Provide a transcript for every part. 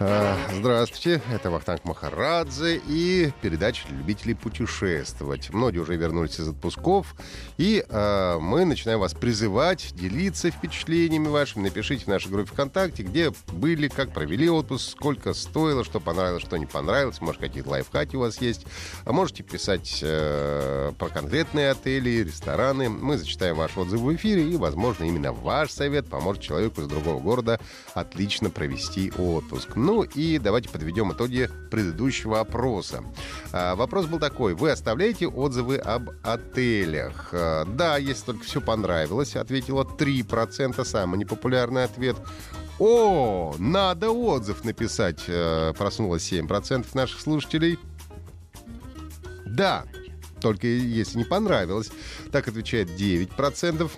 А, Здравствуйте, это Вахтанг Махарадзе и передача для любителей путешествовать. Многие уже вернулись из отпусков, и э, мы начинаем вас призывать делиться впечатлениями вашими. Напишите в нашей группе ВКонтакте, где были, как провели отпуск, сколько стоило, что понравилось, что не понравилось. Может, какие-то лайфхаки у вас есть. А можете писать э, про конкретные отели, рестораны. Мы зачитаем ваши отзывы в эфире, и, возможно, именно ваш совет поможет человеку из другого города отлично провести отпуск. Ну и давайте подведем итоги предыдущего опроса. А, вопрос был такой. Вы оставляете отзывы об отелях? А, да, если только все понравилось, ответило 3%, самый непопулярный ответ. О, надо отзыв написать, э, проснулось 7% наших слушателей. Да, только если не понравилось. Так отвечает 9%.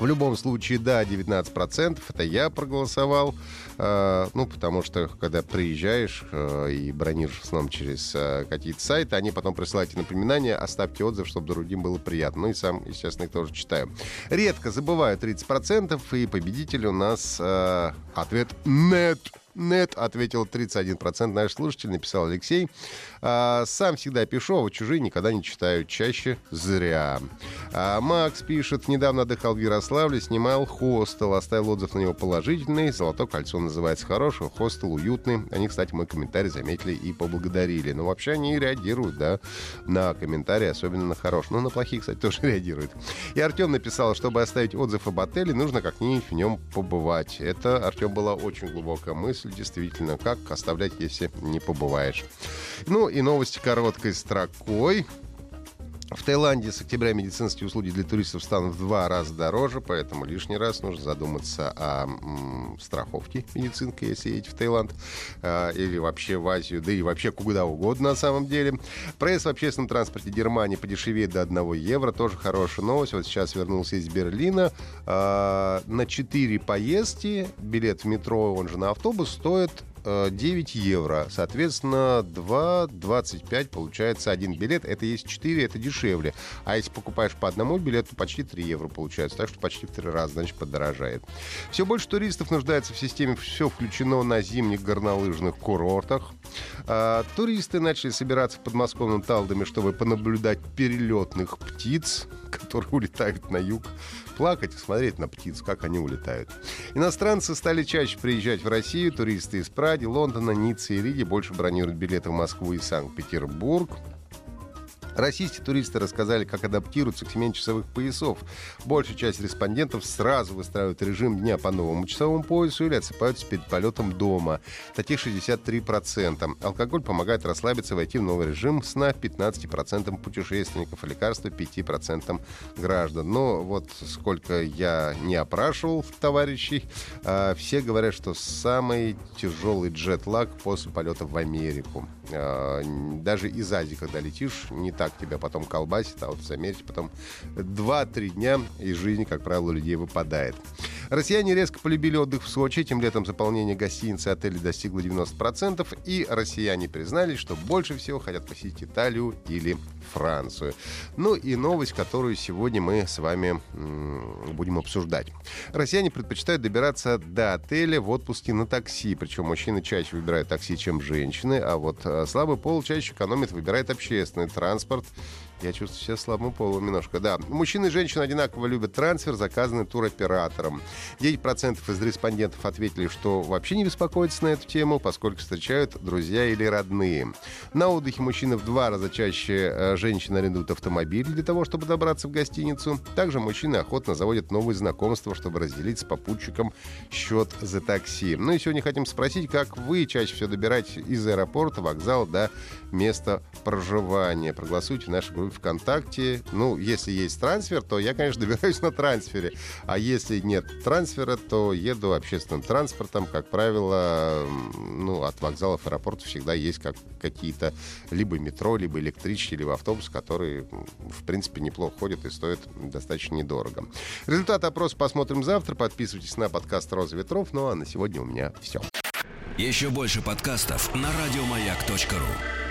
В любом случае, да, 19%. Это я проголосовал. Э, ну, потому что, когда приезжаешь э, и бронируешь в основном через э, какие-то сайты, они потом присылают напоминания, оставьте отзыв, чтобы другим было приятно. Ну и сам, естественно, их тоже читаю. Редко забываю 30%, и победитель у нас э, ответ «нет». Нет, ответил 31% наших слушателей, написал Алексей. А, сам всегда пишу, а вот чужие никогда не читаю. Чаще зря. А, Макс пишет, недавно отдыхал в Ярославле, снимал хостел, оставил отзыв на него положительный. Золотое кольцо называется хороший, хостел уютный. Они, кстати, мой комментарий заметили и поблагодарили. Но вообще они реагируют, да, на комментарии, особенно на хорошие. Ну, на плохие, кстати, тоже реагируют. И Артем написал, чтобы оставить отзыв об отеле, нужно как-нибудь в нем побывать. Это, Артем, была очень глубокая мысль мысль, действительно, как оставлять, если не побываешь. Ну и новости короткой строкой. В Таиланде с октября медицинские услуги для туристов станут в два раза дороже, поэтому лишний раз нужно задуматься о м, страховке медицинской, если едете в Таиланд, э, или вообще в Азию, да и вообще куда угодно на самом деле. Проезд в общественном транспорте Германии подешевеет до 1 евро, тоже хорошая новость. Вот сейчас вернулся из Берлина. Э, на 4 поездки билет в метро, он же на автобус, стоит 9 евро. Соответственно, 2,25 получается один билет. Это есть 4, это дешевле. А если покупаешь по одному билету, почти 3 евро получается. Так что почти в 3 раза, значит, подорожает. Все больше туристов нуждается в системе «Все включено» на зимних горнолыжных курортах. А, туристы начали собираться в подмосковном Талдоме, чтобы понаблюдать перелетных птиц, которые улетают на юг плакать и смотреть на птиц, как они улетают. Иностранцы стали чаще приезжать в Россию. Туристы из Праги, Лондона, Ниццы и Риги больше бронируют билеты в Москву и Санкт-Петербург. Российские туристы рассказали, как адаптируются к смене часовых поясов. Большая часть респондентов сразу выстраивают режим дня по новому часовому поясу или отсыпаются перед полетом дома. Таких 63%. Алкоголь помогает расслабиться и войти в новый режим сна 15% путешественников, а лекарства 5% граждан. Но вот сколько я не опрашивал товарищей, а, все говорят, что самый тяжелый джетлаг после полета в Америку. А, даже из Азии, когда летишь, не так тебя потом колбасит, а вот заметьте, потом 2-3 дня из жизни, как правило, людей выпадает. Россияне резко полюбили отдых в Сочи. Этим летом заполнение гостиниц и отелей достигло 90%. И россияне признались, что больше всего хотят посетить Италию или Францию. Ну и новость, которую сегодня мы с вами будем обсуждать. Россияне предпочитают добираться до отеля в отпуске на такси. Причем мужчины чаще выбирают такси, чем женщины. А вот э, слабый пол чаще экономит, выбирает общественный транспорт я чувствую себя слабым полом немножко. Да, мужчины и женщины одинаково любят трансфер, заказанный туроператором. 9% из респондентов ответили, что вообще не беспокоятся на эту тему, поскольку встречают друзья или родные. На отдыхе мужчины в два раза чаще э, женщин арендуют автомобиль для того, чтобы добраться в гостиницу. Также мужчины охотно заводят новые знакомства, чтобы разделить с попутчиком счет за такси. Ну и сегодня хотим спросить, как вы чаще всего добираетесь из аэропорта, вокзала до места проживания. Проголосуйте в нашей группе ВКонтакте. Ну, если есть трансфер, то я, конечно, добираюсь на трансфере. А если нет трансфера, то еду общественным транспортом. Как правило, ну, от вокзалов, аэропортов всегда есть как, какие-то либо метро, либо электрички, либо автобус, которые, в принципе, неплохо ходят и стоят достаточно недорого. Результат опроса посмотрим завтра. Подписывайтесь на подкаст «Роза ветров». Ну, а на сегодня у меня все. Еще больше подкастов на радиомаяк.ру